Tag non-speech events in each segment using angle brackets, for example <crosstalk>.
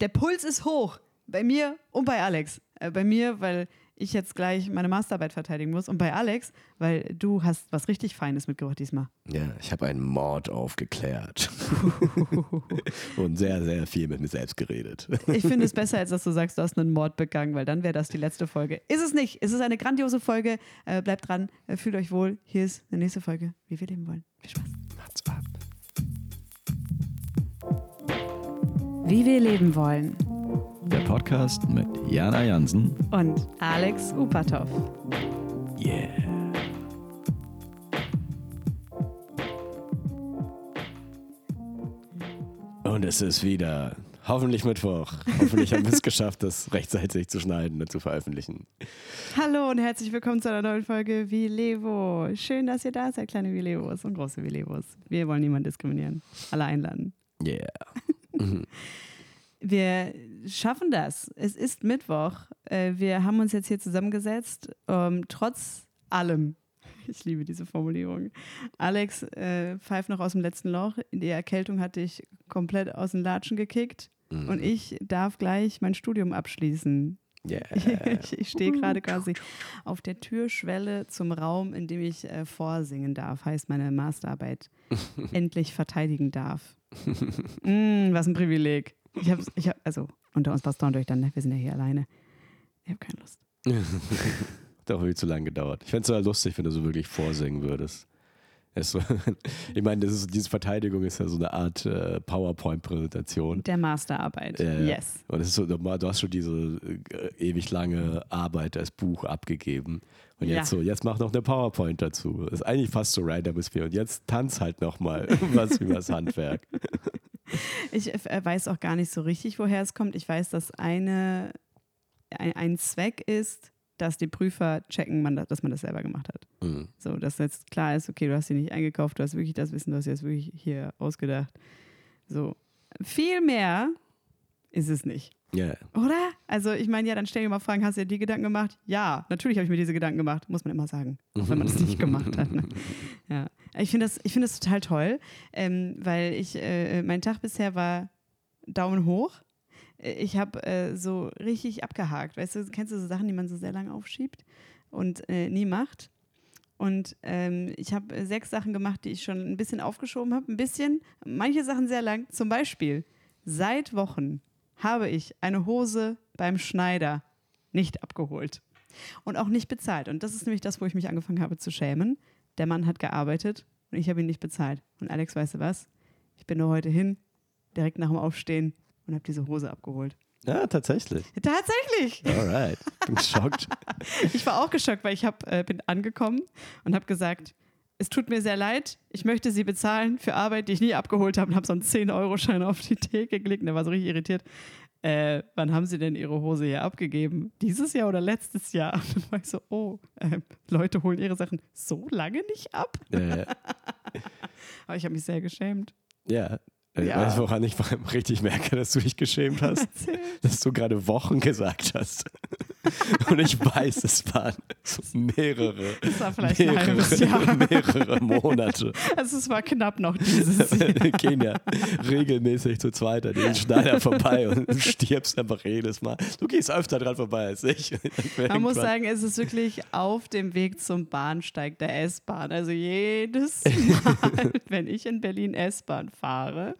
der Puls ist hoch. Bei mir und bei Alex. Äh, bei mir, weil ich jetzt gleich meine Masterarbeit verteidigen muss. Und bei Alex, weil du hast was richtig Feines mitgebracht diesmal. Ja, ich habe einen Mord aufgeklärt. <laughs> und sehr, sehr viel mit mir selbst geredet. ich finde es besser, als dass du sagst, du hast einen Mord begangen, weil dann wäre das die letzte Folge. Ist es nicht. Es ist eine grandiose Folge. Äh, bleibt dran, äh, fühlt euch wohl. Hier ist eine nächste Folge, wie wir leben wollen. Viel Spaß. Macht's ab. Wie wir leben wollen der Podcast mit Jana Jansen und Alex Upatov. Yeah. Und es ist wieder hoffentlich Mittwoch. Hoffentlich haben wir es <laughs> geschafft, das rechtzeitig zu schneiden und zu veröffentlichen. Hallo und herzlich willkommen zu einer neuen Folge Vilevo. Schön, dass ihr da seid, kleine Vilevos und große Vilevos. Wir wollen niemanden diskriminieren. Alle einladen. Yeah. <laughs> Wir schaffen das. Es ist Mittwoch. Äh, wir haben uns jetzt hier zusammengesetzt. Ähm, trotz allem. <laughs> Ich liebe diese Formulierung. Alex äh, pfeift noch aus dem letzten Loch. Die Erkältung hatte ich komplett aus den Latschen gekickt. Mhm. Und ich darf gleich mein Studium abschließen. Yeah. <laughs> ich, ich stehe gerade quasi auf der Türschwelle zum Raum, in dem ich äh, vorsingen darf. Heißt, meine Masterarbeit <laughs> endlich verteidigen darf. mm, was ein Privileg. Ich habe, ich hab, also unter uns Pastoren durch dann, ne? wir sind ja hier alleine. Ich habe keine Lust. <laughs> Hat auch irgendwie zu lange gedauert. Ich fände es ja lustig, wenn du so wirklich vorsingen würdest. So, <laughs> ich meine, diese Verteidigung ist ja so eine Art äh, PowerPoint-Präsentation. Der Masterarbeit, äh, yes. Und es ist so, du hast schon diese äh, ewig lange Arbeit als Buch abgegeben. Und jetzt ja. so, jetzt mach noch eine PowerPoint dazu. Das ist eigentlich fast so random ist wir. Und jetzt tanz halt nochmal <laughs> was über das Handwerk. <laughs> Ich äh, weiß auch gar nicht so richtig, woher es kommt. Ich weiß, dass eine, ein, ein Zweck ist, dass die Prüfer checken, man, dass man das selber gemacht hat. Mhm. So, dass jetzt klar ist, okay, du hast sie nicht eingekauft, du hast wirklich das Wissen, du hast jetzt wirklich hier ausgedacht. So, viel mehr ist es nicht. Yeah. Oder? Also ich meine, ja, dann stell dir mal Fragen, hast du dir die Gedanken gemacht? Ja, natürlich habe ich mir diese Gedanken gemacht, muss man immer sagen, auch wenn man das nicht gemacht hat. Ne? <laughs> Ja. Ich finde das, find das total toll, ähm, weil ich, äh, mein Tag bisher war Daumen hoch. Ich habe äh, so richtig abgehakt. Weißt du, kennst du so Sachen, die man so sehr lange aufschiebt und äh, nie macht? Und ähm, ich habe sechs Sachen gemacht, die ich schon ein bisschen aufgeschoben habe. Ein bisschen, manche Sachen sehr lang. Zum Beispiel, seit Wochen habe ich eine Hose beim Schneider nicht abgeholt und auch nicht bezahlt. Und das ist nämlich das, wo ich mich angefangen habe zu schämen. Der Mann hat gearbeitet und ich habe ihn nicht bezahlt. Und Alex, weißt du was? Ich bin nur heute hin, direkt nach dem Aufstehen und habe diese Hose abgeholt. Ja, tatsächlich. Tatsächlich. Alright. Bin <laughs> geschockt. ich war auch geschockt, weil ich hab, äh, bin angekommen und habe gesagt, es tut mir sehr leid, ich möchte Sie bezahlen für Arbeit, die ich nie abgeholt habe und habe so einen 10-Euro-Schein auf die Theke gelegt und er war so richtig irritiert. Äh, wann haben Sie denn Ihre Hose hier abgegeben? Dieses Jahr oder letztes Jahr? Und dann war ich so, oh, äh, Leute holen ihre Sachen so lange nicht ab? Äh. <laughs> Aber ich habe mich sehr geschämt. Ja, äh, ja. Weißt du, woran ich richtig merke, dass du dich geschämt hast? Erzähl. Dass du gerade Wochen gesagt hast. <laughs> Und ich weiß, es waren mehrere, das war vielleicht mehrere, <laughs> mehrere Monate. Also es war knapp noch dieses Jahr. Wir <laughs> gehen ja regelmäßig zu zweit an den Schneider vorbei und du stirbst einfach jedes Mal. Du gehst öfter dran vorbei als ich. Man muss sagen, es ist wirklich auf dem Weg zum Bahnsteig der S-Bahn. Also jedes Mal, wenn ich in Berlin S-Bahn fahre,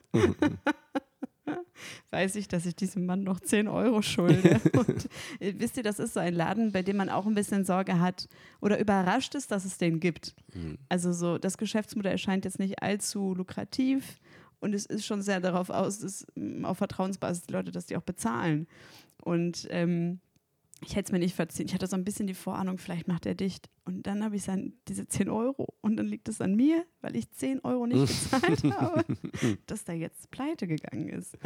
weiß ich, dass ich diesem Mann noch 10 Euro schulde. <laughs> Und äh, wisst ihr, das ist so ein Laden, bei dem man auch ein bisschen Sorge hat oder überrascht ist, dass es den gibt. Mhm. Also so, das Geschäftsmodell erscheint jetzt nicht allzu lukrativ und es ist schon sehr darauf aus, dass, mm, auf Vertrauensbasis die Leute, dass die auch bezahlen. Und ähm, ich hätte es mir nicht verziehen. Ich hatte so ein bisschen die Vorahnung, vielleicht macht er dicht. Und dann habe ich dann diese 10 Euro. Und dann liegt es an mir, weil ich 10 Euro nicht <laughs> gezahlt habe, dass da jetzt pleite gegangen ist.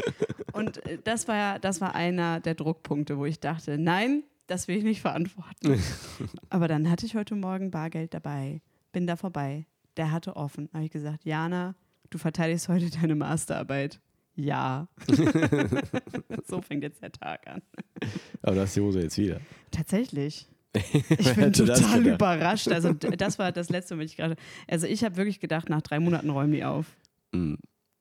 Und äh, das war, das war einer der Druckpunkte, wo ich dachte, nein, das will ich nicht verantworten. <laughs> Aber dann hatte ich heute Morgen Bargeld dabei, bin da vorbei. Der hatte offen. habe ich gesagt, Jana, du verteidigst heute deine Masterarbeit. Ja. <laughs> so fängt jetzt der Tag an. Aber das ist die Hose jetzt wieder. Tatsächlich. <laughs> Ich bin total überrascht. Also das war das Letzte, was ich gerade. Also ich habe wirklich gedacht, nach drei Monaten räumen die auf. Mm.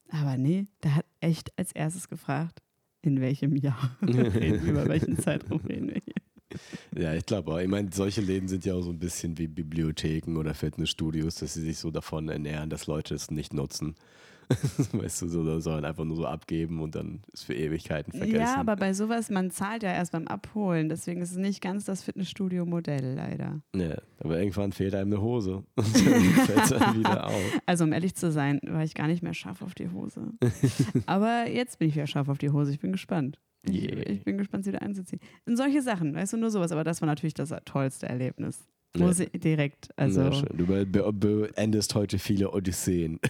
Aber nee, der hat echt als erstes gefragt. in welchem Jahr <laughs> über welchen Zeitraum reden wir hier. Ja, ich glaube auch. Ich meine, solche Läden sind ja auch so ein bisschen wie Bibliotheken oder Fitnessstudios, dass sie sich so davon ernähren, dass Leute es nicht nutzen. <laughs> weißt du, so, sollen einfach nur so abgeben und dann ist für Ewigkeiten vergessen. Ja, aber bei sowas, man zahlt ja erst beim Abholen, deswegen ist es nicht ganz das Fitnessstudio-Modell, leider. Ja, aber irgendwann fehlt einem eine Hose <laughs> <laughs> und dann dann wieder auf. Also, um ehrlich zu sein, war ich gar nicht mehr scharf auf die Hose. aber jetzt bin ich wieder scharf auf die Hose, ich bin gespannt. Ich, Yeah. ich bin gespannt, sie wieder einzuziehen. Und solche Sachen, weißt du, nur sowas, aber das war natürlich das tollste Erlebnis. Muss ich direkt, also. Du be be beendest heute viele Odysseen. <laughs>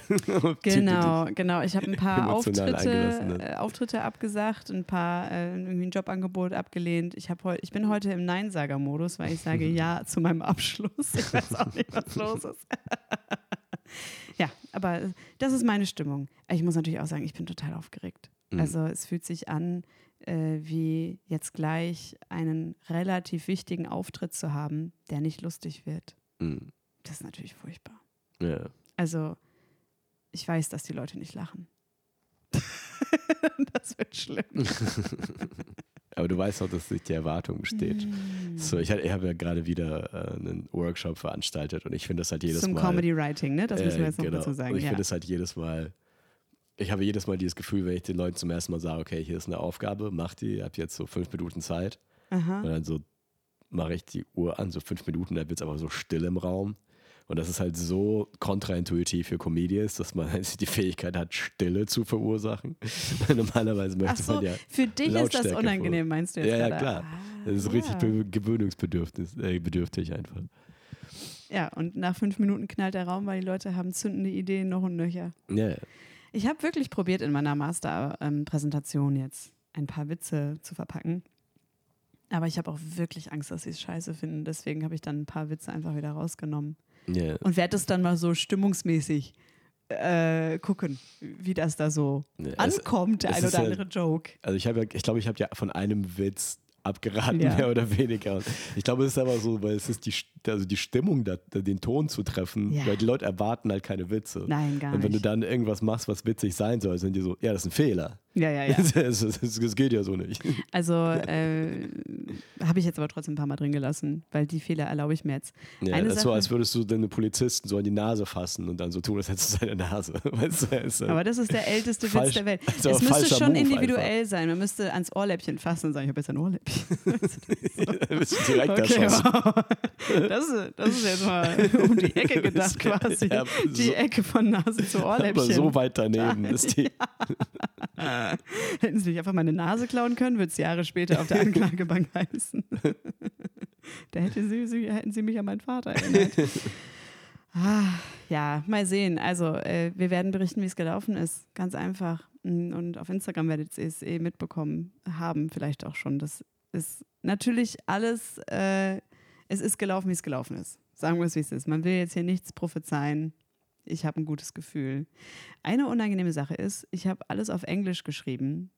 Genau, genau. Ich habe ein paar Auftritte, äh, Auftritte abgesagt, ein paar äh, irgendwie ein Jobangebot abgelehnt. Ich, heu, ich bin heute im Neinsager-Modus, weil ich sage <laughs> ja zu meinem Abschluss. Ich weiß auch nicht, was <laughs> los ist. ja, aber das ist meine Stimmung. Ich muss natürlich auch sagen, ich bin total aufgeregt. Mhm. Also es fühlt sich an, äh, wie jetzt gleich einen relativ wichtigen Auftritt zu haben, der nicht lustig wird. Mhm. Das ist natürlich furchtbar. Ja. Also, ich weiß, dass die Leute nicht lachen. <laughs> das wird schlimm. <laughs> Aber du weißt auch, dass sich die Erwartung besteht. Mm. So, ich, ich habe ja gerade wieder äh, einen Workshop veranstaltet und ich finde das halt jedes Zum Mal. Comedy Writing, ne? Das müssen wir Äh, jetzt noch genau. dazu sagen. Und ich Ja. finde es halt jedes Mal, ich habe jedes Mal dieses Gefühl, wenn ich den Leuten zum ersten Mal sage, okay, hier ist eine Aufgabe, mach die, habt jetzt so fünf Minuten Zeit. Aha. Und dann so mache ich die Uhr an, so fünf Minuten, dann wird es aber so still im Raum. Und das ist halt so kontraintuitiv für Comedians, dass man halt <laughs> die Fähigkeit hat, Stille zu verursachen. <laughs> Normalerweise möchte Ach so, man ja. für dich ist das Lautstärke unangenehm, meinst du jetzt Ja, ja, gerade? klar. Ah, Das ist ja. richtig be- gewöhnungsbedürftig äh, bedürftig einfach. Ja, und nach fünf Minuten knallt der Raum, weil die Leute haben zündende Ideen noch und nöcher. Ja, ja. Ich habe wirklich probiert, in meiner Master-Präsentation jetzt ein paar Witze zu verpacken. Aber ich habe auch wirklich Angst, dass sie es scheiße finden. Deswegen habe ich dann ein paar Witze einfach wieder rausgenommen. ja. Und werde es dann mal so stimmungsmäßig äh, gucken, wie das da so Ja, es- ankommt, der es ein oder ja- andere Joke. Also ich habe ich glaube, ich habe ja von einem Witz abgeraten, Ja. mehr oder weniger. Ich glaube, es ist aber so, weil es ist die, also die Stimmung, da, den Ton zu treffen, Ja. weil die Leute erwarten halt keine Witze. Nein, gar Und wenn du nicht. dann irgendwas machst, was witzig sein soll, sind die so, ja, das ist ein Fehler. Ja, ja, ja. <laughs> Das geht ja so nicht. <laughs> Also äh, habe ich jetzt aber trotzdem ein paar Mal drin gelassen, weil die Fehler erlaube ich mir jetzt. Ja, Eine das so, Sache- als würdest du deine Polizisten so an die Nase fassen und dann so tun, als hättest du seine Nase. <laughs> Weißt du, ist, äh, Aber das ist der älteste Falsch- Witz der Welt. das ist Es aber müsste schon Move individuell sein. Man müsste ans Ohrläppchen fassen und sagen, ich habe jetzt ein Ohrläppchen. bist direkt Okay, wow. Das, ist, das ist jetzt mal um die Ecke gedacht quasi. Ja, Die so- Ecke von Nase zu Aber Ohrläppchen. so weit daneben ist die. <laughs> Hätten sie nicht einfach meine Nase klauen können, würde es Jahre später auf der Anklagebank <laughs> heißen. da hätte sie, sie, hätten sie mich an meinen Vater erinnert. Ah, ja, mal sehen. Also, äh, wir werden berichten, wie es gelaufen ist. Ganz einfach. Mm, Und auf Instagram werdet ihr es eh mitbekommen haben, vielleicht auch schon. Das ist natürlich alles, äh, es ist gelaufen, wie es gelaufen ist. Sagen wir es, wie es ist. Man will jetzt hier nichts prophezeien. Ich habe ein gutes Gefühl. Eine unangenehme Sache ist, ich habe alles auf Englisch geschrieben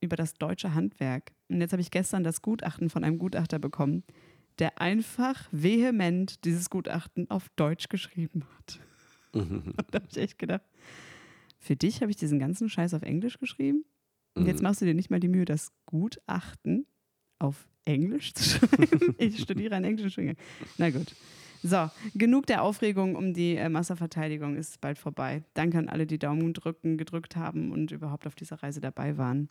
über das deutsche Handwerk. Und jetzt habe ich gestern das Gutachten von einem Gutachter bekommen, der einfach vehement dieses Gutachten auf Deutsch geschrieben hat. Und <laughs> da habe ich echt gedacht, für dich habe ich diesen ganzen Scheiß auf Englisch geschrieben? Und jetzt Mhm. machst du dir nicht mal die Mühe, das Gutachten auf Englisch zu <laughs> schreiben? ich studiere einen englischen Studiengang. Na gut. So, genug der Aufregung um die äh, Masserverteidigung ist bald vorbei. Danke an alle, die Daumen drücken, gedrückt haben und überhaupt auf dieser Reise dabei waren.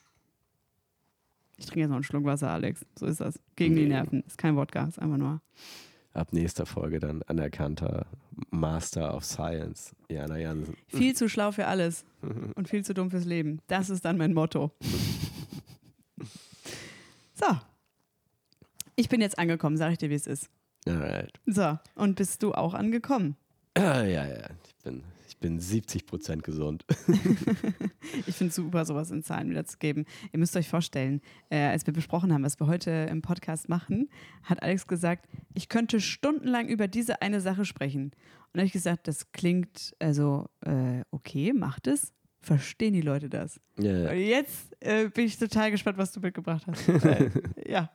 Ich trinke jetzt noch einen Schluck Wasser, Alex. So ist das. Gegen die Nee. Nerven. Ist kein Wodka, ist einfach nur. Ab nächster Folge dann anerkannter Master of Science, Jana Jansen. Viel zu schlau für alles <laughs> und viel zu dumm fürs Leben. Das ist dann mein Motto. <laughs> So. Ich bin jetzt angekommen, sag ich dir, wie es ist. Alright. So, und bist du auch angekommen? Ah, ja, ja, ich bin, ich bin 70 Prozent gesund. <laughs> Ich finde es super, sowas in Zahlen wiederzugeben. Ihr müsst euch vorstellen, äh, als wir besprochen haben, was wir heute im Podcast machen, hat Alex gesagt, ich könnte stundenlang über diese eine Sache sprechen. Und habe ich gesagt, das klingt also äh, okay, macht es. Verstehen die Leute das? Ja, Und jetzt äh, bin ich total gespannt, was du mitgebracht hast. <laughs> äh, ja.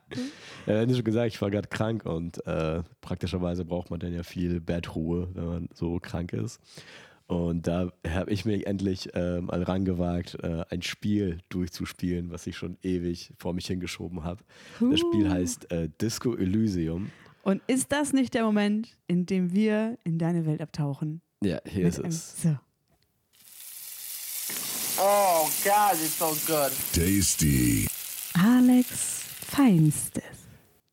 Ja, wie schon gesagt, ich war gerade krank und äh, praktischerweise braucht man dann ja viel Bettruhe, wenn man so krank ist. Und da habe ich mich endlich äh, mal rangewagt, äh, ein Spiel durchzuspielen, was ich schon ewig vor mich hingeschoben habe. Uh. Das Spiel heißt äh, Disco Elysium. Und ist das nicht der Moment, in dem wir in deine Welt abtauchen? Ja, hier Mit ist es. So. Oh God, it's so good. Tasty. Alex Feinstes.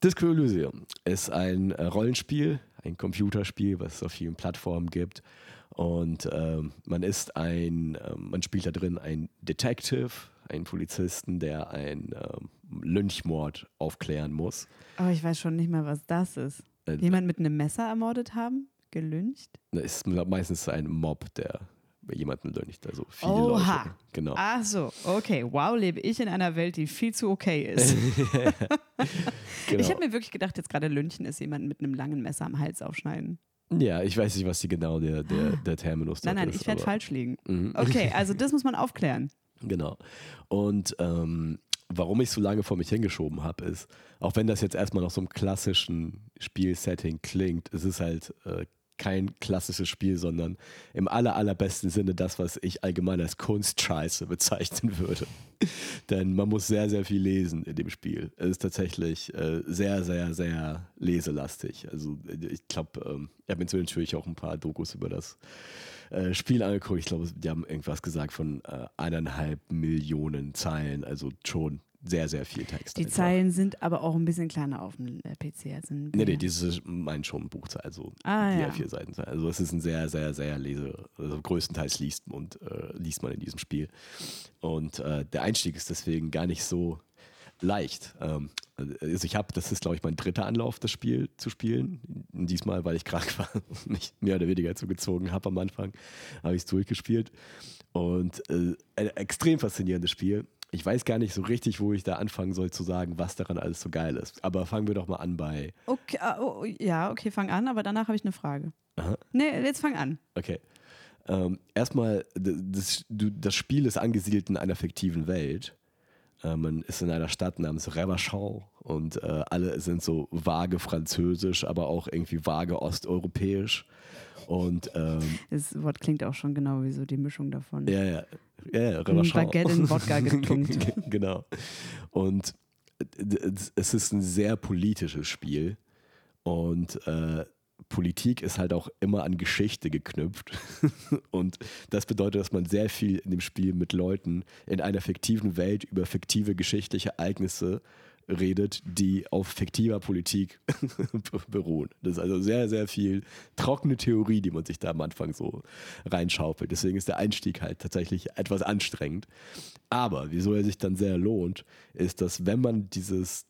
Disco Elysium ist ein äh, Rollenspiel, ein Computerspiel, was es auf vielen Plattformen gibt. Und ähm, man ist ein, ähm, man spielt da drin ein Detective, einen Polizisten, der einen ähm, Lynchmord aufklären muss. Aber ich weiß schon nicht mal, was das ist. Äh, Jemand mit einem Messer ermordet haben? Gelyncht? Das ist meistens ein Mob, der jemanden lyncht. Also viele Oha. Leute. Genau. Ach so, okay. Wow, lebe ich in einer Welt, die viel zu okay ist. <laughs> genau. Ich habe mir wirklich gedacht, jetzt gerade Lynchen ist jemand mit einem langen Messer am Hals aufschneiden. Ja, ich weiß nicht, was die genau der, der, der Terminus Nein, nein, ist, ich werde falsch liegen. Mhm. <laughs> Okay, also das muss man aufklären. Genau. Und ähm, warum ich so lange vor mich hingeschoben habe, ist, auch wenn das jetzt erstmal noch so einem klassischen Spielsetting klingt, es ist halt äh, kein klassisches Spiel, sondern im aller, allerbesten Sinne das, was ich allgemein als Kunstscheiße <laughs> bezeichnen würde. Denn man muss sehr, sehr viel lesen in dem Spiel. Es ist tatsächlich äh, sehr, sehr, sehr leselastig. Also ich glaube, ähm, ich habe mir natürlich auch ein paar Dokus über das äh, Spiel angeguckt. Ich glaube, die haben irgendwas gesagt von äh, eineinhalb Millionen Zeilen, also schon sehr, sehr viel Text. Die einfach. Zeilen sind aber auch ein bisschen kleiner auf dem äh, PC. Also nee, nee, dieses meint schon Buchzahl, also ah, die ja. vier Seiten. Also es ist ein sehr, sehr, sehr lese, also größtenteils liest und äh, liest man in diesem Spiel. Und äh, der Einstieg ist deswegen gar nicht so leicht. Ähm, also ich habe, das ist glaube ich mein dritter Anlauf, das Spiel zu spielen. Diesmal, weil ich krank war, <laughs> mich mehr oder weniger zugezogen habe am Anfang, habe ich es durchgespielt. Und äh, ein extrem faszinierendes Spiel ich weiß gar nicht so richtig, wo ich da anfangen soll zu sagen, was daran alles so geil ist. Aber fangen wir doch mal an bei. Okay, ah, oh, ja, okay, fang an, aber danach habe ich eine Frage. Aha. Nee, jetzt fang an. Okay. Ähm, erstmal, das, das, Spiel ist angesiedelt in einer fiktiven Welt. Äh, man ist in einer Stadt namens Revachon und äh, alle sind so vage französisch, aber auch irgendwie vage osteuropäisch. Und, ähm, das Wort klingt auch schon genau wie so die Mischung davon. Ja, ja. Ja, Ein Baguette in Wodka <laughs> getunkt. genau. Und es ist ein sehr politisches Spiel. Und äh, Politik ist halt auch immer an Geschichte geknüpft. <laughs> und das bedeutet, dass man sehr viel in dem Spiel mit Leuten in einer fiktiven Welt über fiktive geschichtliche Ereignisse redet, die auf fiktiver Politik <laughs> beruhen. Das ist also sehr, sehr viel trockene Theorie, die man sich da am Anfang so reinschaufelt. Deswegen ist der Einstieg halt tatsächlich etwas anstrengend. Aber wieso er sich dann sehr lohnt, ist, dass wenn man dieses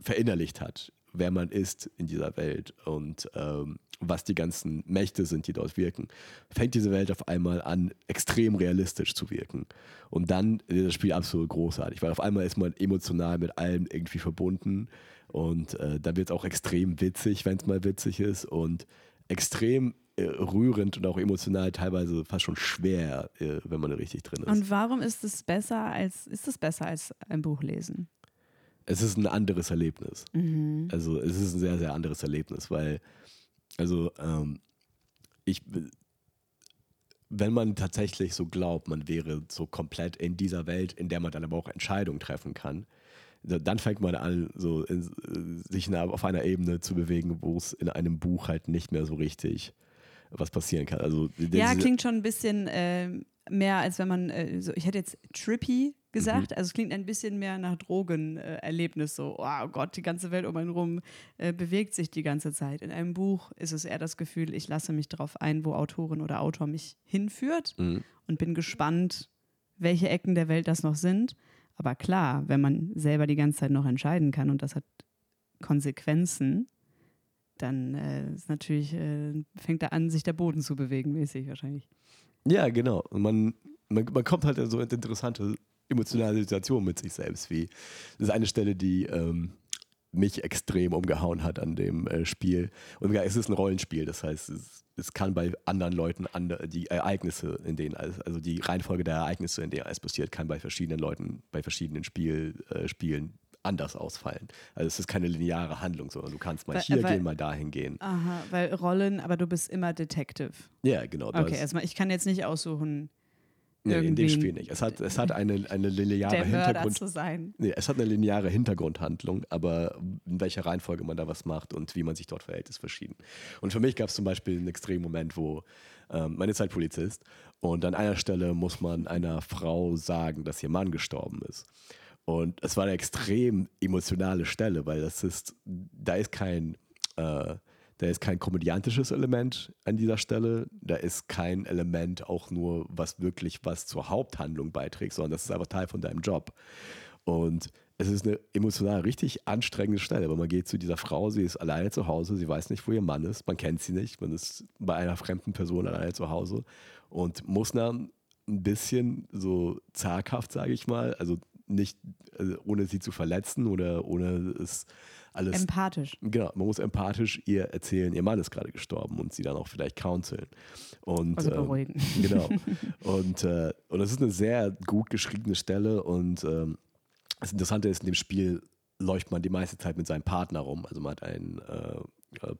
verinnerlicht hat, wer man ist in dieser Welt und ähm, was die ganzen Mächte sind, die dort wirken, fängt diese Welt auf einmal an, extrem realistisch zu wirken. Und dann ist das Spiel absolut großartig, weil auf einmal ist man emotional mit allem irgendwie verbunden und äh, dann wird es auch extrem witzig, wenn es mal witzig ist und extrem äh, rührend und auch emotional teilweise fast schon schwer, äh, wenn man richtig drin ist. Und warum ist es besser als ist es besser als ein Buch lesen? Es ist ein anderes Erlebnis. Mhm. Also es ist ein sehr, sehr anderes Erlebnis, weil also ähm, ich, wenn man tatsächlich so glaubt, man wäre so komplett in dieser Welt, in der man dann aber auch Entscheidungen treffen kann, dann fängt man an, so in, sich auf einer Ebene zu bewegen, wo es in einem Buch halt nicht mehr so richtig was passieren kann. Also ja, klingt schon ein bisschen äh, mehr, als wenn man, äh, so, ich hätte jetzt trippy gesagt. Mhm. Also es klingt ein bisschen mehr nach Drogenerlebnis. so, oh Gott, die ganze Welt um einen rum äh, bewegt sich die ganze Zeit. In einem Buch ist es eher das Gefühl, ich lasse mich darauf ein, wo Autorin oder Autor mich hinführt mhm. und bin gespannt, welche Ecken der Welt das noch sind. Aber klar, wenn man selber die ganze Zeit noch entscheiden kann und das hat Konsequenzen, dann äh, ist natürlich, äh, fängt da an, sich der Boden zu bewegen, mäßig wahrscheinlich. Ja, genau. Man, man, man kommt halt in so interessante emotionale Situation mit sich selbst, wie das ist eine Stelle, die ähm, mich extrem umgehauen hat an dem äh, Spiel. Und ja, es ist ein Rollenspiel, das heißt, es, es kann bei anderen Leuten andre, die Ereignisse, in denen also die Reihenfolge der Ereignisse, in denen es passiert, kann bei verschiedenen Leuten, bei verschiedenen Spiel, äh, Spielen anders ausfallen. Also es ist keine lineare Handlung, sondern du kannst mal Weil- hier weil- gehen, mal dahin gehen. Aha, weil Rollen, aber du bist immer Detective. Ja, genau. das- Okay, erstmal, ich kann jetzt nicht aussuchen, nee, in dem Spiel nicht. Es hat, es hat eine, eine lineare der Mörder Hintergrund. zu sein. Nee, es hat eine lineare Hintergrundhandlung, aber in welcher Reihenfolge man da was macht und wie man sich dort verhält, ist verschieden. Und für mich gab es zum Beispiel einen extremen Moment, wo ähm, man ist halt Polizist und an einer Stelle muss man einer Frau sagen, dass ihr Mann gestorben ist. Und es war eine extrem emotionale Stelle, weil das ist, da ist kein, äh, da ist kein komödiantisches Element an dieser Stelle, da ist kein Element auch nur, was wirklich was zur Haupthandlung beiträgt, sondern das ist einfach Teil von deinem Job. Und es ist eine emotional richtig anstrengende Stelle, weil man geht zu dieser Frau, sie ist alleine zu Hause, sie weiß nicht, wo ihr Mann ist, man kennt sie nicht, man ist bei einer fremden Person alleine zu Hause und muss dann ein bisschen so zaghaft, sage ich mal, also nicht also ohne sie zu verletzen oder ohne es alles Empathisch. Genau, man muss empathisch ihr erzählen, ihr Mann ist gerade gestorben und sie dann auch vielleicht counseln. Und, Also ähm, beruhigen. Genau. <laughs> Und, äh, und das ist eine sehr gut geschriebene Stelle und ähm, das Interessante ist, in dem Spiel läuft man die meiste Zeit mit seinem Partner rum. Also man hat einen äh,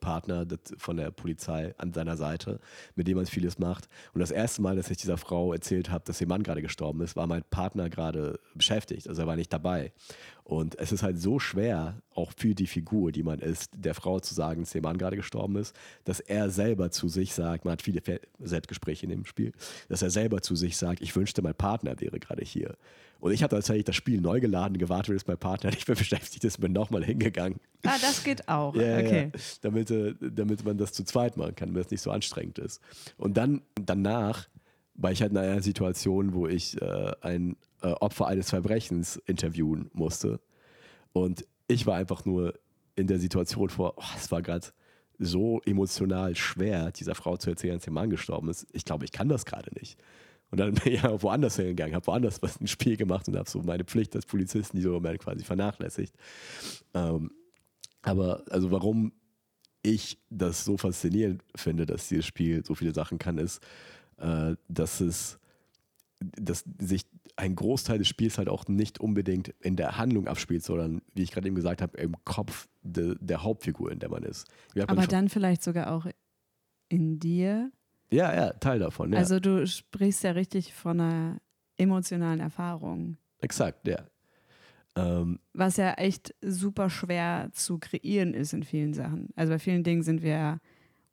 Partner das, von der Polizei an seiner Seite, mit dem man vieles macht. Und das erste Mal, dass ich dieser Frau erzählt habe, dass ihr Mann gerade gestorben ist, war mein Partner gerade beschäftigt. Also er war nicht dabei. Und es ist halt so schwer, auch für die Figur, die man ist, der Frau zu sagen, dass ihr Mann gerade gestorben ist, dass er selber zu sich sagt, man hat viele Selbstgespräche in dem Spiel, dass er selber zu sich sagt, ich wünschte, mein Partner wäre gerade hier. Und ich habe tatsächlich das Spiel neu geladen, gewartet, bis mein Partner nicht mehr <laughs> beschäftigt ist, bin nochmal hingegangen. Ah, das geht auch. Ja, okay. ja. Damit, äh, damit man das zu zweit machen kann, damit es nicht so anstrengend ist. Und dann danach war ich halt in einer Situation, wo ich äh, ein äh, Opfer eines Verbrechens interviewen musste. Und ich war einfach nur in der Situation vor, oh, es war gerade so emotional schwer, dieser Frau zu erzählen, dass ihr Mann gestorben ist. Ich glaube, ich kann das gerade nicht. Und dann bin <laughs> ich ja woanders hingegangen, habe woanders was ein Spiel gemacht und habe so meine Pflicht als Polizist in diesem Moment quasi vernachlässigt. Ähm, aber also warum ich das so faszinierend finde, dass dieses Spiel so viele Sachen kann, ist, äh, dass es dass sich ein Großteil des Spiels halt auch nicht unbedingt in der Handlung abspielt, sondern, wie ich gerade eben gesagt habe, im Kopf de, der Hauptfigur, in der man ist. Aber dann vielleicht sogar auch in dir. Ja, ja, Teil davon. Ja. Also du sprichst ja richtig von einer emotionalen Erfahrung. Exakt, ja. Ähm, Was ja echt super schwer zu kreieren ist in vielen Sachen. Also bei vielen Dingen sind wir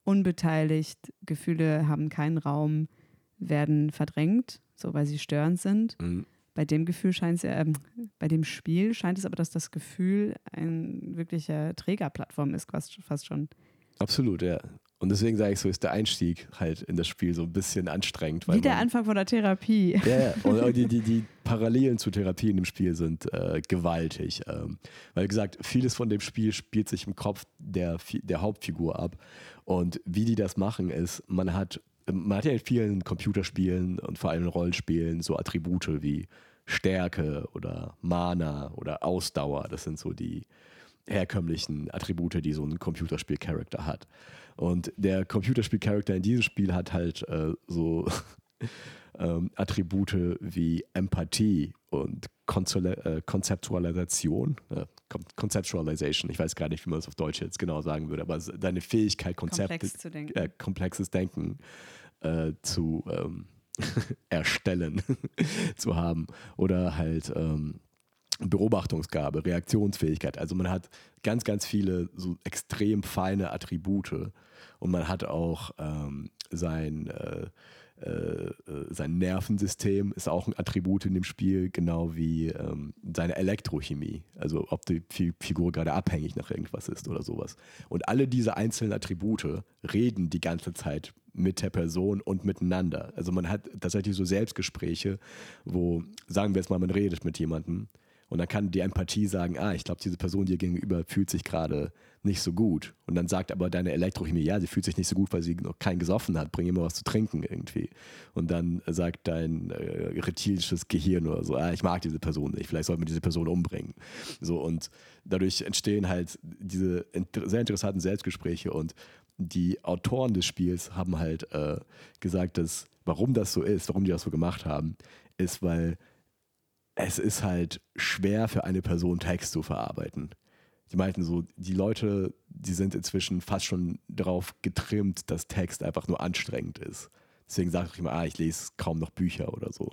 unbeteiligt, Gefühle haben keinen Raum, werden verdrängt, so weil sie störend sind. mh, Bei dem Gefühl scheint es ja, ähm, bei dem Spiel scheint es aber, dass das Gefühl ein wirklicher Trägerplattform ist, fast schon. absolut, ja. Und deswegen sage ich so, ist der Einstieg halt in das Spiel so ein bisschen anstrengend. Wie der man, Anfang von der Therapie. Ja, ja. <laughs> und die, die, die Parallelen zu Therapie in dem Spiel sind äh, gewaltig. Ähm, weil, wie gesagt, vieles von dem Spiel spielt sich im Kopf der, der Hauptfigur ab. Und wie die das machen, ist, man hat, man hat ja in vielen Computerspielen und vor allem Rollenspielen so Attribute wie Stärke oder Mana oder Ausdauer. Das sind so die herkömmlichen Attribute, die so ein Computerspiel-Charakter hat. Und der Computerspiel-Charakter in diesem Spiel hat halt äh, so <laughs> ähm, Attribute wie Empathie und Konzole äh, Konzeptualisation, äh, Con Conceptualization, ich weiß gar nicht, wie man das auf Deutsch jetzt genau sagen würde, aber deine Fähigkeit, Konzepte, Komplex denken. äh, komplexes Denken äh, zu ähm, <laughs> erstellen, <laughs> zu haben oder halt ähm, Beobachtungsgabe, Reaktionsfähigkeit. Also man hat ganz, ganz viele so extrem feine Attribute und man hat auch ähm, sein, äh, äh, sein Nervensystem ist auch ein Attribut in dem Spiel, genau wie ähm, seine Elektrochemie. Also ob die Fi- Figur gerade abhängig nach irgendwas ist oder sowas. Und alle diese einzelnen Attribute reden die ganze Zeit mit der Person und miteinander. Also man hat tatsächlich so Selbstgespräche, wo, sagen wir jetzt mal, man redet mit jemandem und dann kann die Empathie sagen, ah, ich glaube, diese Person dir gegenüber fühlt sich gerade nicht so gut. Und dann sagt aber deine Elektrochemie, ja, sie fühlt sich nicht so gut, weil sie noch keinen gesoffen hat, bring mal was zu trinken irgendwie. Und dann sagt dein äh, reptilisches Gehirn oder so, ah, ich mag diese Person nicht, vielleicht sollte man diese Person umbringen. So, und dadurch entstehen halt diese inter sehr interessanten Selbstgespräche und die Autoren des Spiels haben halt äh, gesagt, dass warum das so ist, warum die das so gemacht haben, ist, weil es ist halt schwer für eine Person Text zu verarbeiten. Die meinten so, die Leute, die sind inzwischen fast schon darauf getrimmt, dass Text einfach nur anstrengend ist. Deswegen sage ich immer, ah, ich lese kaum noch Bücher oder so.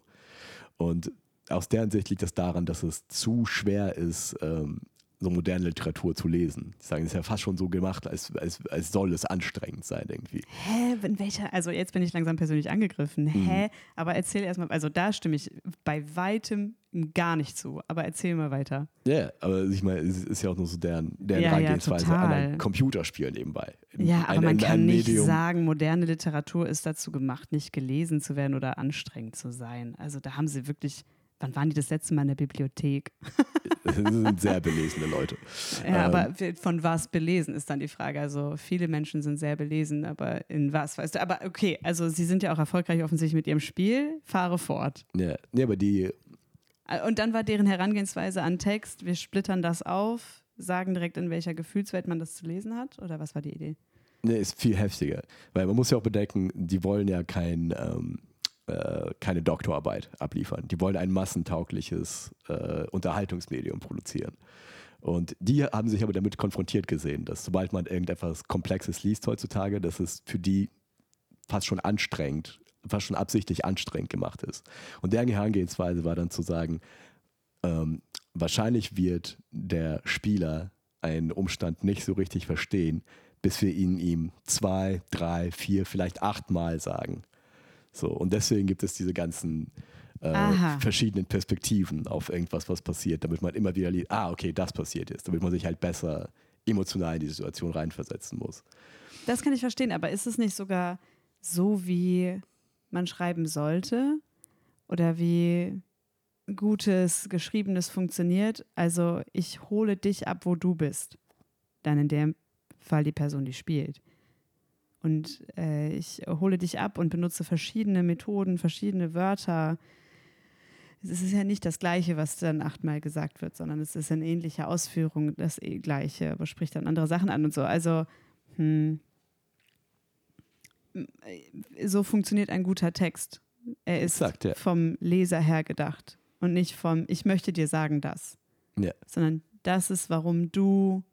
Und aus deren Sicht liegt das daran, dass es zu schwer ist, ähm, so moderne Literatur zu lesen. Die sagen, es ist ja fast schon so gemacht, als, als, als soll es anstrengend sein irgendwie. Hä, in welcher, also jetzt bin ich langsam persönlich angegriffen. Mhm. Hä, aber erzähl erstmal, also da stimme ich bei weitem gar nicht zu, aber erzähl mal weiter. Ja, yeah, aber ich meine, es ist ja auch nur so deren, deren Ja, ja, Herangehensweise an ein. Computerspiel nebenbei. Ja, aber Ein- man ein- kann ein nicht sagen, moderne Literatur ist dazu gemacht, nicht gelesen zu werden oder anstrengend zu sein. Also da haben sie wirklich, wann waren die das letzte Mal in der Bibliothek? <laughs> <laughs> Das sind sehr belesene Leute. Ja, Ähm, aber von was belesen ist dann die Frage. Also viele Menschen sind sehr belesen, aber in was, weißt du? Aber okay, also sie sind ja auch erfolgreich offensichtlich mit ihrem Spiel, fahre fort. Ja, nee, aber die, Äh, Und dann war deren Herangehensweise an Text, wir splittern das auf, sagen direkt, in welcher Gefühlswelt man das zu lesen hat? Oder was war die Idee? nee, ist viel heftiger. Weil man muss ja auch bedenken, die wollen ja kein, ähm, äh, keine Doktorarbeit abliefern. Die wollen ein massentaugliches äh, Unterhaltungsmedium produzieren. Und die haben sich aber damit konfrontiert gesehen, dass sobald man irgendetwas Komplexes liest heutzutage, dass es für die fast schon anstrengend, fast schon absichtlich anstrengend gemacht ist. Und deren Herangehensweise war dann zu sagen, ähm, wahrscheinlich wird der Spieler einen Umstand nicht so richtig verstehen, bis wir ihn ihm zwei, drei, vier, vielleicht achtmal sagen. So, und deswegen gibt es diese ganzen äh, verschiedenen Perspektiven auf irgendwas, was passiert, damit man immer wieder liest, ah, okay, das passiert jetzt, damit man sich halt besser emotional in die Situation reinversetzen muss. Das kann ich verstehen, aber ist es nicht sogar so, wie man schreiben sollte? Oder wie gutes, geschriebenes funktioniert? Also ich hole dich ab, wo du bist. Dann in dem Fall die Person, die spielt. Und äh, ich hole dich ab und benutze verschiedene Methoden, verschiedene Wörter. Es ist ja nicht das Gleiche, was dann achtmal gesagt wird, sondern es ist in ähnlicher Ausführung das eh Gleiche, aber spricht dann andere Sachen an und so. Also, hm, so funktioniert ein guter Text. Er ist Exakt, ja. vom Leser her gedacht und nicht vom Ich möchte dir sagen das, Ja. sondern das ist, warum du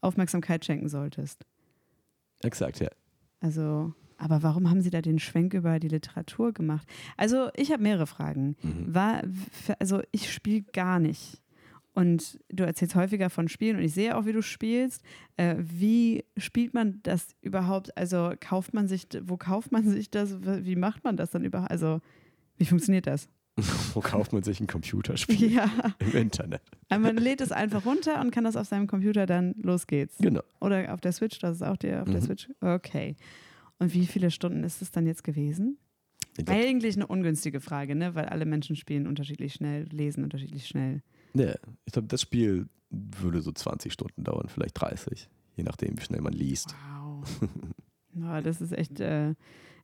Aufmerksamkeit schenken solltest. Exakt, ja. Also, aber warum haben Sie da den Schwenk über die Literatur gemacht? Also, ich habe mehrere Fragen. Mhm. War, also, ich spiele gar nicht. Und du erzählst häufiger von Spielen und ich sehe auch, wie du spielst. Äh, wie spielt man das überhaupt? Also, kauft man sich, wo kauft man sich das? Wie macht man das dann überhaupt? Also, wie funktioniert das? <laughs> Wo kauft man sich ein Computerspiel? Ja, Im Internet. man lädt es einfach runter und kann das auf seinem Computer dann, los geht's. Genau. Oder auf der Switch, das ist auch der auf der Mhm. Switch. Okay. Und wie viele Stunden ist es dann jetzt gewesen? Eigentlich eine ungünstige Frage, ne? Weil alle Menschen spielen unterschiedlich schnell, lesen unterschiedlich schnell. ja, ich glaube, das Spiel würde so 20 Stunden dauern, vielleicht 30, je nachdem, wie schnell man liest. Wow. <laughs> ja, das ist echt. Äh,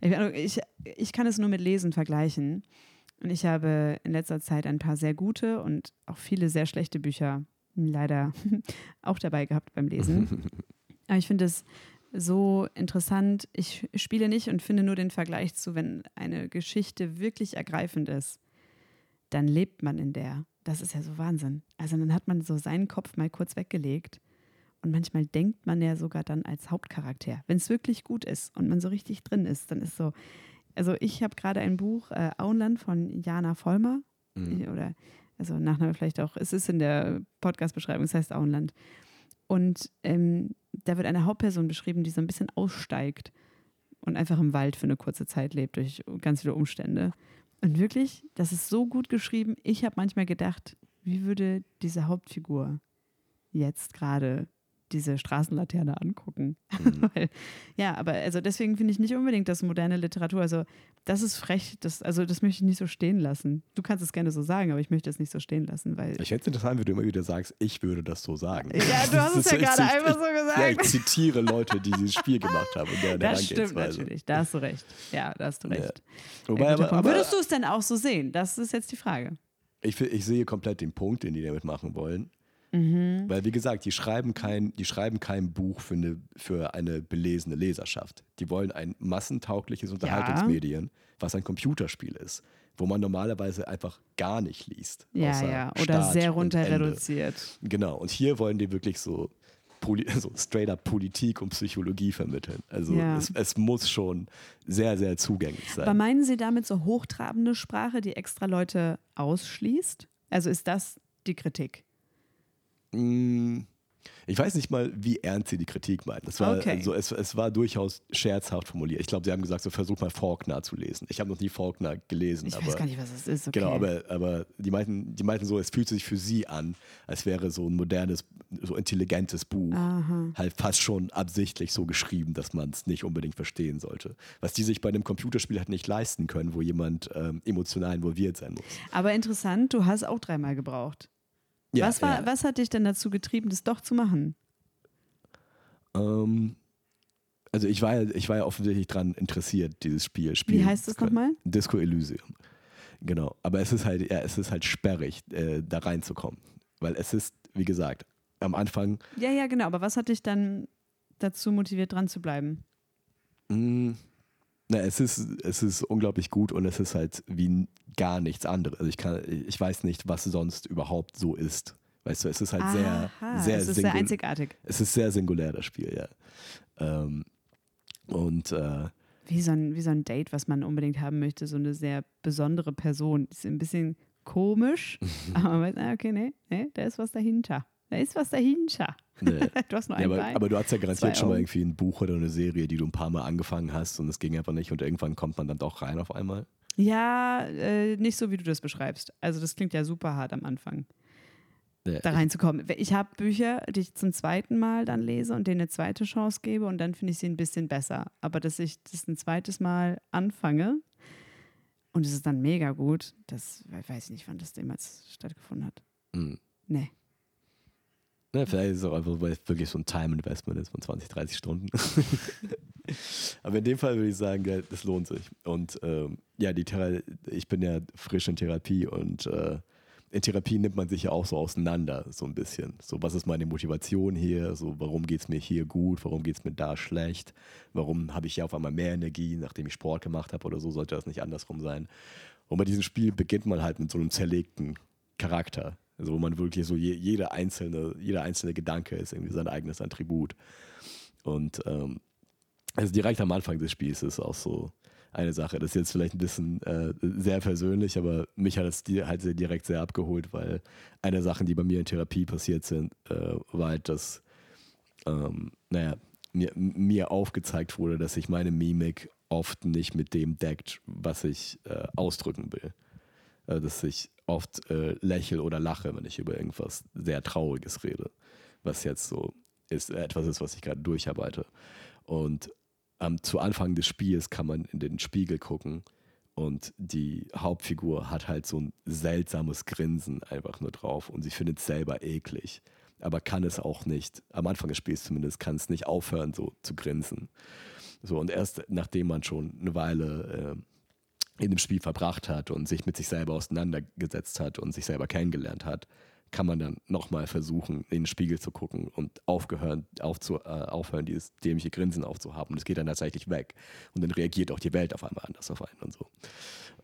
ich, ich, ich kann es nur mit Lesen vergleichen. Und ich habe in letzter Zeit ein paar sehr gute und auch viele sehr schlechte Bücher leider <laughs> auch dabei gehabt beim Lesen. <laughs> Aber ich finde es so interessant. Ich spiele nicht und finde nur den Vergleich zu, wenn eine Geschichte wirklich ergreifend ist, dann lebt man in der. Das ist ja so Wahnsinn. Also dann hat man so seinen Kopf mal kurz weggelegt und manchmal denkt man ja sogar dann als Hauptcharakter. Wenn es wirklich gut ist und man so richtig drin ist, dann ist so. Also ich habe gerade ein Buch, äh, Auenland von Jana Vollmer, Mhm. oder also Nachname vielleicht auch, es ist in der Podcast-Beschreibung, es heißt Auenland. Und ähm, da wird eine Hauptperson beschrieben, die so ein bisschen aussteigt und einfach im Wald für eine kurze Zeit lebt durch ganz viele Umstände. Und wirklich, das ist so gut geschrieben. Ich habe manchmal gedacht, wie würde diese Hauptfigur jetzt gerade diese Straßenlaterne angucken? Mhm. <laughs> Weil, ja, aber also deswegen finde ich nicht unbedingt das moderne Literatur. Also das ist frech, das, also das möchte ich nicht so stehen lassen. Du kannst es gerne so sagen, aber ich möchte es nicht so stehen lassen, weil. Ich hätte es interessant, wenn du immer wieder sagst, ich würde das so sagen. Ja, du <laughs> hast es ja gerade einfach so Ja, ich gesagt. zitiere Leute, die dieses Spiel gemacht haben und deren Das stimmt natürlich, da hast du recht. Ja, da hast du Ja. recht. Wobei, Ein guter aber, aber Würdest du es denn auch so sehen? Das ist jetzt die Frage. ich, ich sehe komplett den Punkt, den die damit machen wollen. Mhm. Weil, wie gesagt, die schreiben kein, die schreiben kein Buch für eine, für eine belesene Leserschaft. Die wollen ein massentaugliches Unterhaltungsmedium, was ein Computerspiel ist. wo man normalerweise einfach gar nicht liest. Ja, ja. Oder Start sehr runter reduziert. Genau, und hier wollen die wirklich so, Poli <laughs> so straight up Politik und Psychologie vermitteln. Also Ja. es, es muss schon sehr, sehr zugänglich sein. Aber meinen Sie damit so hochtrabende Sprache, die extra Leute ausschließt? Also ist das die Kritik? Mm, Ich weiß nicht mal, wie ernst sie die Kritik meinen. Das war, Okay. also es, es war durchaus scherzhaft formuliert. Ich glaube, sie haben gesagt, so versuch mal Faulkner zu lesen. Ich habe noch nie Faulkner gelesen. Ich aber, weiß gar nicht, was es ist. Okay. Genau, aber, aber die, meinten, die meinten so, es fühlt sich für sie an, als wäre so ein modernes, so intelligentes Buch Aha. halt fast schon absichtlich so geschrieben, dass man es nicht unbedingt verstehen sollte. Was die sich bei einem Computerspiel halt nicht leisten können, wo jemand ähm, emotional involviert sein muss. Aber interessant, du hast auch dreimal gebraucht. Ja, was, war, ja. was hat dich denn dazu getrieben, das doch zu machen? Ähm, also ich war, ja- ich war ja offensichtlich dran interessiert, dieses Spiel. Spiel Wie heißt es nochmal? Disco Elysium. Genau. Aber es ist halt, ja, es ist halt sperrig, äh, da reinzukommen. Weil es ist, wie gesagt, am Anfang Ja, ja, genau. Aber was hat dich dann dazu motiviert, dran zu bleiben? Mm, Na, es ist, es ist unglaublich gut und es ist halt wie gar nichts anderes. Also ich kann, ich weiß nicht, was sonst überhaupt so ist. Weißt du, es ist halt sehr, Aha, sehr es ist sehr einzigartig. Es ist sehr singulär, das Spiel, ja. Ähm, und äh, Wie so, ein, wie so ein Date, was man unbedingt haben möchte. So eine sehr besondere Person. Ist ein bisschen komisch, <laughs> aber man weiß, ah, okay, nee, nee, da ist was dahinter. Da ist was dahinter. Ne. <laughs> Du hast nur ja, ein aber, Bein. aber du hast ja garantiert schon mal irgendwie ein Buch oder eine Serie, die du ein paar Mal angefangen hast und es ging einfach nicht und irgendwann kommt man dann doch rein auf einmal. Ja, äh, nicht so, wie du das beschreibst. Also das klingt ja super hart am Anfang, Ne, da reinzukommen. Ich habe Bücher, die ich zum zweiten Mal dann lese und denen eine zweite Chance gebe und dann finde ich sie ein bisschen besser. Aber dass ich das ein zweites Mal anfange und es ist dann mega gut, das we- weiß ich nicht, wann das jemals stattgefunden hat. mm. Nee. Ne, vielleicht ist es auch einfach, weil es wirklich so ein Time-Investment ist von 20, 30 Stunden. <laughs> Aber in dem Fall würde ich sagen, ja, das lohnt sich. Und ähm, ja, die Thera ich bin ja frisch in Therapie und äh, in Therapie nimmt man sich ja auch so auseinander, so ein bisschen. So, was ist meine Motivation hier? So, warum geht es mir hier gut? Warum geht es mir da schlecht? Warum habe ich hier auf einmal mehr Energie, nachdem ich Sport gemacht habe oder so? Sollte das nicht andersrum sein? Und bei diesem Spiel beginnt man halt mit so einem zerlegten Charakter. Also wo man wirklich so je, jede einzelne, jeder einzelne Gedanke ist irgendwie sein eigenes Attribut. Und ähm, also direkt am Anfang des Spiels ist auch so eine Sache. Das ist jetzt vielleicht ein bisschen äh, sehr persönlich, aber mich hat es halt sehr direkt sehr abgeholt, weil eine der Sachen, die bei mir in Therapie passiert sind, äh, war halt, dass ähm, naja, mir, mir aufgezeigt wurde, dass sich meine Mimik oft nicht mit dem deckt, was ich äh, ausdrücken will. Äh, dass ich oft äh, lächel oder lache, wenn ich über irgendwas sehr Trauriges rede, was jetzt so ist, äh, etwas ist, was ich gerade durcharbeite. Und ähm, zu Anfang des Spiels kann man in den Spiegel gucken und die Hauptfigur hat halt so ein seltsames Grinsen einfach nur drauf und sie findet es selber eklig, aber kann es auch nicht, am Anfang des Spiels zumindest, kann es nicht aufhören, so zu grinsen. So, und erst nachdem man schon eine Weile äh, in dem Spiel verbracht hat und sich mit sich selber auseinandergesetzt hat und sich selber kennengelernt hat, kann man dann nochmal versuchen, in den Spiegel zu gucken und aufgehören, aufzu, äh, aufhören, dieses dämliche Grinsen aufzuhaben. Und es geht dann tatsächlich weg. Und dann reagiert auch die Welt auf einmal anders auf einen und so.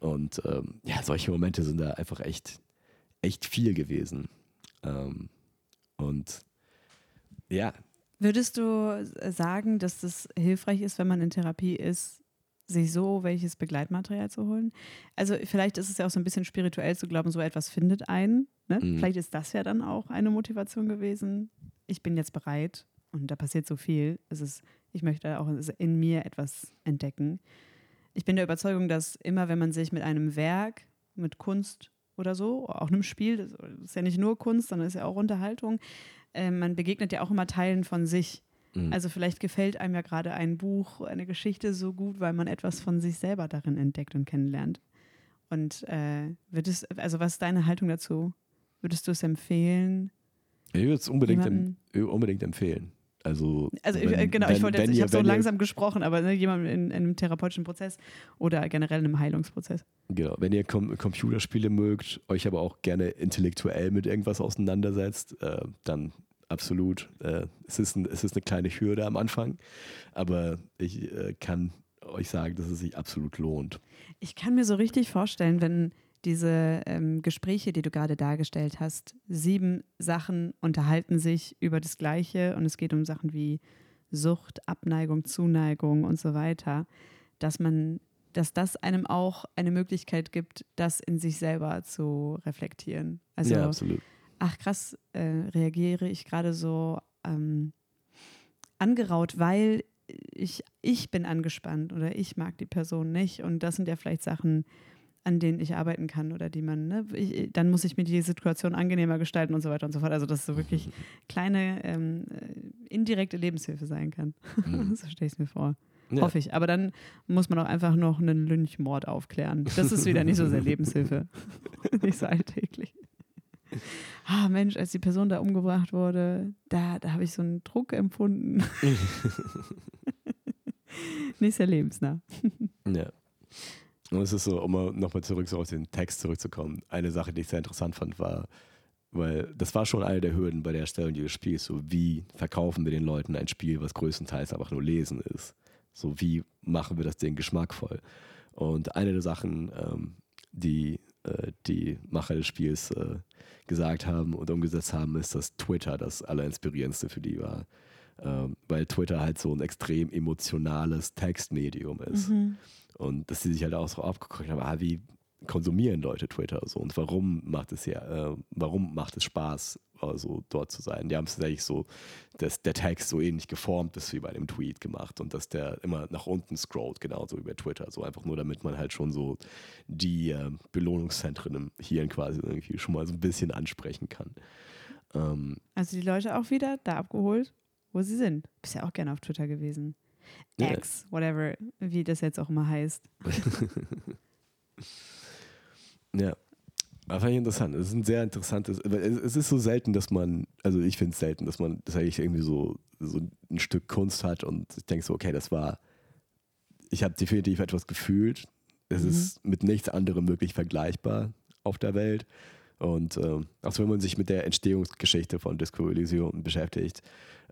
Und ähm, ja, solche Momente sind da einfach echt, echt viel gewesen. Ähm, und ja, Würdest du sagen, dass das hilfreich ist, wenn man in Therapie ist, sich so welches Begleitmaterial zu holen? Also vielleicht ist es ja auch so ein bisschen spirituell zu glauben, so etwas findet einen. Ne? Mhm. Vielleicht ist das ja dann auch eine Motivation gewesen. Ich bin jetzt bereit und da passiert so viel. Es ist, ich möchte auch in mir etwas entdecken. Ich bin der Überzeugung, dass immer, wenn man sich mit einem Werk, mit Kunst oder so, auch einem Spiel, das ist ja nicht nur Kunst, sondern ist ja auch Unterhaltung, äh, man begegnet ja auch immer Teilen von sich. Mhm. Also vielleicht gefällt einem ja gerade ein Buch, eine Geschichte so gut, weil man etwas von sich selber darin entdeckt und kennenlernt. Und äh, würdest, also was ist deine Haltung dazu? Würdest du es empfehlen? ich würde es unbedingt, em Jemanden- unbedingt empfehlen. Also, Also wenn- ich, genau, wenn- ich wollte jetzt, ich habe so wenn ihr- langsam gesprochen, aber ne, jemand in, in einem therapeutischen Prozess oder generell in einem Heilungsprozess. Genau, wenn ihr Com Computerspiele mögt, euch aber auch gerne intellektuell mit irgendwas auseinandersetzt, äh, dann absolut. Äh, es, ist ein, es ist eine kleine Hürde am Anfang, aber ich äh, kann euch sagen, dass es sich absolut lohnt. Ich kann mir so richtig vorstellen, wenn diese ähm, Gespräche, die du gerade dargestellt hast, sieben Sachen unterhalten sich über das Gleiche und es geht um Sachen wie Sucht, Abneigung, Zuneigung und so weiter, dass man, dass das einem auch eine Möglichkeit gibt, das in sich selber zu reflektieren. Also, ja, absolut. Ach krass, äh, reagiere ich gerade so ähm, angeraut, weil ich, ich bin angespannt oder ich mag die Person nicht. Und das sind ja vielleicht Sachen, an denen ich arbeiten kann oder die man, ne, ich, dann muss ich mir die Situation angenehmer gestalten und so weiter und so fort. Also, dass es so wirklich kleine ähm, äh, indirekte Lebenshilfe sein kann. Mhm. <laughs> so stelle ich es mir vor. Ja. Hoffe ich. Aber dann muss man auch einfach noch einen Lynchmord aufklären. Das ist wieder nicht so sehr Lebenshilfe. <laughs> nicht so alltäglich. Ah, Mensch, als die Person da umgebracht wurde, da, da habe ich so einen Druck empfunden. <laughs> nicht sehr lebensnah. Ja. Und es ist so, um mal nochmal zurück so auf den Text zurückzukommen, eine Sache, die ich sehr interessant fand, war, weil das war schon eine der Hürden bei der Erstellung dieses Spiels, so wie verkaufen wir den Leuten ein Spiel, was größtenteils einfach nur Lesen ist. So wie machen wir das Ding geschmackvoll. Und eine der Sachen, ähm, die äh, die Macher des Spiels äh, gesagt haben und umgesetzt haben, ist, dass Twitter das Allerinspirierendste für die war. Ähm, weil Twitter halt so ein extrem emotionales Textmedium ist. Mhm. Und dass sie sich halt auch so abgeguckt haben, ah, wie konsumieren Leute Twitter so und warum macht es ja, äh, warum macht es Spaß, also dort zu sein? Die haben es tatsächlich so, dass der Text so ähnlich geformt ist wie bei dem Tweet gemacht und dass der immer nach unten scrollt, genauso wie bei Twitter. So einfach nur, damit man halt schon so die äh, Belohnungszentren im Hirn quasi irgendwie schon mal so ein bisschen ansprechen kann. Ähm, Also die Leute auch wieder da abgeholt, wo sie sind. Bist ja auch gerne auf Twitter gewesen. X, whatever, wie das jetzt auch immer heißt. <laughs> Ja. Aber fand ich interessant. Es ist ein sehr interessantes, es ist so selten, dass man, also ich finde es selten, dass man das eigentlich irgendwie so, so ein Stück Kunst hat und ich denke so, okay, das war, ich habe definitiv etwas gefühlt. Es Mhm. ist mit nichts anderem wirklich vergleichbar auf der Welt. Und ähm, auch wenn man sich mit der Entstehungsgeschichte von Disco Elysium beschäftigt,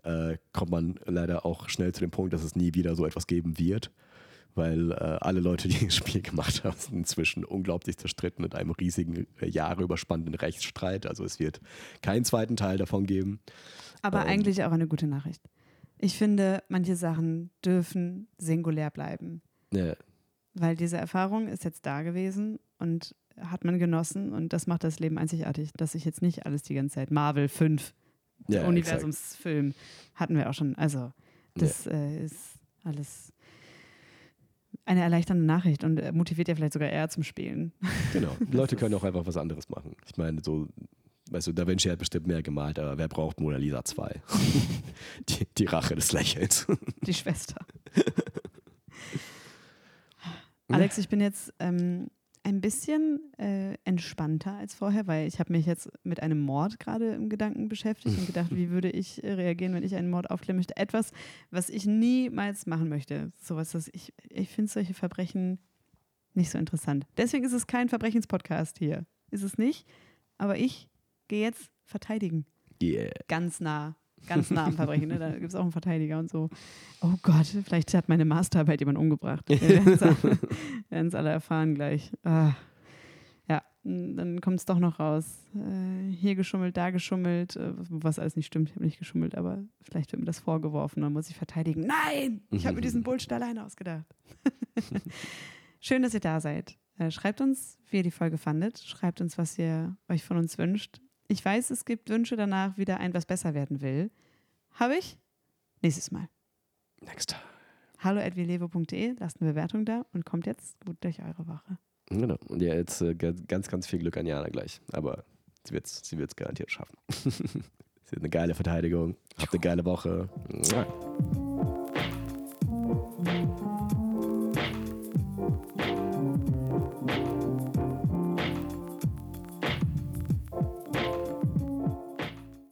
äh, kommt man leider auch schnell zu dem Punkt, dass es nie wieder so etwas geben wird weil äh, alle Leute, die das Spiel gemacht haben, sind inzwischen unglaublich zerstritten mit einem riesigen, äh, Jahre überspannenden Rechtsstreit. Also es wird keinen zweiten Teil davon geben. Aber Ähm. eigentlich auch eine gute Nachricht. Ich finde, manche Sachen dürfen singulär bleiben, Ja, weil diese Erfahrung ist jetzt da gewesen und hat man genossen und das macht das Leben einzigartig, dass ich jetzt nicht alles die ganze Zeit Marvel 5 ja, Universumsfilm hatten wir auch schon. Also das äh, ist alles eine erleichternde Nachricht und äh, motiviert ja vielleicht sogar eher zum Spielen. <laughs> Genau. Leute können auch einfach was anderes machen. Ich meine, so, weißt du, Da Vinci hat bestimmt mehr gemalt, aber wer braucht Mona Lisa 2? <laughs> die, die Rache des Lächelns. <laughs> Die Schwester. Alex, ich bin jetzt ähm, ein bisschen äh, entspannter als vorher, weil ich habe mich jetzt mit einem Mord gerade im Gedanken beschäftigt und gedacht, wie <laughs> würde ich äh, reagieren, wenn ich einen Mord aufklären möchte. Etwas, was ich niemals machen möchte. Sowas, das ich, ich finde solche Verbrechen nicht so interessant. Deswegen ist es kein Verbrechenspodcast hier. Ist es nicht. Aber ich gehe jetzt verteidigen. Yeah. Ganz nah. Ganz nah am Verbrechen. Ne? Da gibt es auch einen Verteidiger und so. Oh Gott, vielleicht hat meine Masterarbeit jemand umgebracht. Wir werden es <laughs> alle erfahren gleich. Ah. Ja, dann kommt es doch noch raus. Äh, hier geschummelt, da geschummelt, äh, was alles nicht stimmt. Ich habe nicht geschummelt, aber vielleicht wird mir das vorgeworfen. Dann muss ich verteidigen. Nein, ich habe mir diesen Bullshit alleine ausgedacht. <laughs> Schön, dass ihr da seid. Äh, schreibt uns, wie ihr die Folge fandet. Schreibt uns, was ihr euch von uns wünscht. Ich weiß, es gibt Wünsche danach, wieder ein, was besser werden will. Habe ich? Nächstes Mal. Next time. Hallo atvilevo.de, lasst eine Bewertung da und kommt jetzt gut durch eure Woche. Genau. Und ja, jetzt äh, ganz, ganz viel Glück an Jana gleich. Aber sie wird es sie wird's garantiert schaffen. <laughs> sie hat eine geile Verteidigung. Habt eine geile Woche. Mua.